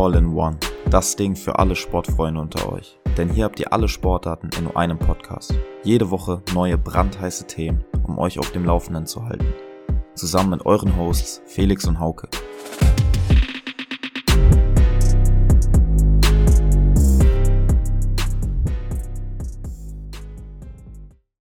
All in One. Das Ding für alle Sportfreunde unter euch. Denn hier habt ihr alle Sportarten in nur einem Podcast. Jede Woche neue brandheiße Themen, um euch auf dem Laufenden zu halten. Zusammen mit euren Hosts Felix und Hauke.